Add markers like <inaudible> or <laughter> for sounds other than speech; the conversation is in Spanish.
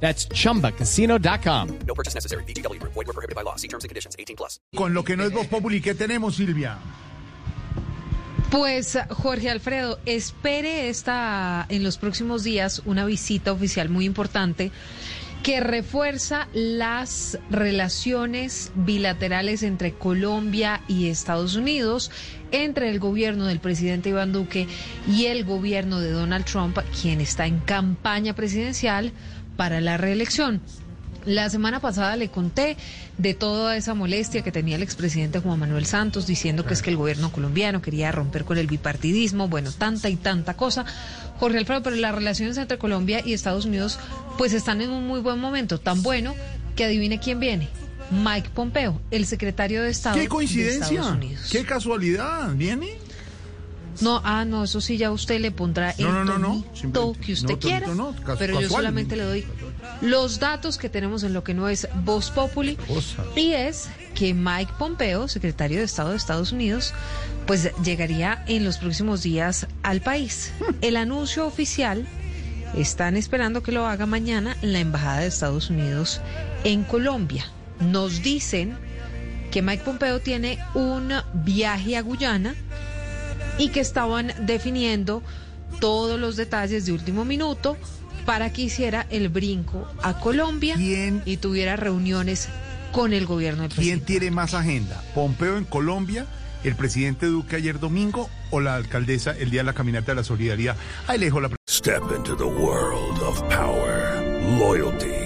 That's chumbacasino.com. No purchase necessary. BGW. Void were prohibited by law. See terms and conditions. 18 plus. Con lo que no es Voz Populi, ¿qué tenemos, Silvia? Pues Jorge Alfredo, espere esta en los próximos días una visita oficial muy importante que refuerza las relaciones bilaterales entre Colombia y Estados Unidos, entre el gobierno del presidente Iván Duque y el gobierno de Donald Trump, quien está en campaña presidencial para la reelección. La semana pasada le conté de toda esa molestia que tenía el expresidente Juan Manuel Santos diciendo que es que el gobierno colombiano quería romper con el bipartidismo, bueno, tanta y tanta cosa. Jorge Alfredo, pero las relaciones entre Colombia y Estados Unidos pues están en un muy buen momento, tan bueno que adivine quién viene. Mike Pompeo, el secretario de Estado ¿Qué de coincidencia? Estados Unidos. ¿Qué casualidad? ¿Viene? No, ah, no, eso sí ya usted le pondrá el No, no, no, que usted quiera, pero yo solamente le doy los datos que tenemos en lo que no es Voz Populi Cosa. y es que Mike Pompeo, secretario de Estado de Estados Unidos, pues llegaría en los próximos días al país. <laughs> El anuncio oficial están esperando que lo haga mañana en la embajada de Estados Unidos en Colombia. Nos dicen que Mike Pompeo tiene un viaje a Guyana y que estaban definiendo todos los detalles de último minuto para que hiciera el brinco a Colombia ¿Quién- y tuviera reuniones con el gobierno del ¿Quién presidente. tiene más agenda? ¿Pompeo en Colombia? ¿El presidente Duque ayer domingo? ¿O la alcaldesa el día de la caminata de la solidaridad? Ahí le dejo la Step into the world of power, loyalty,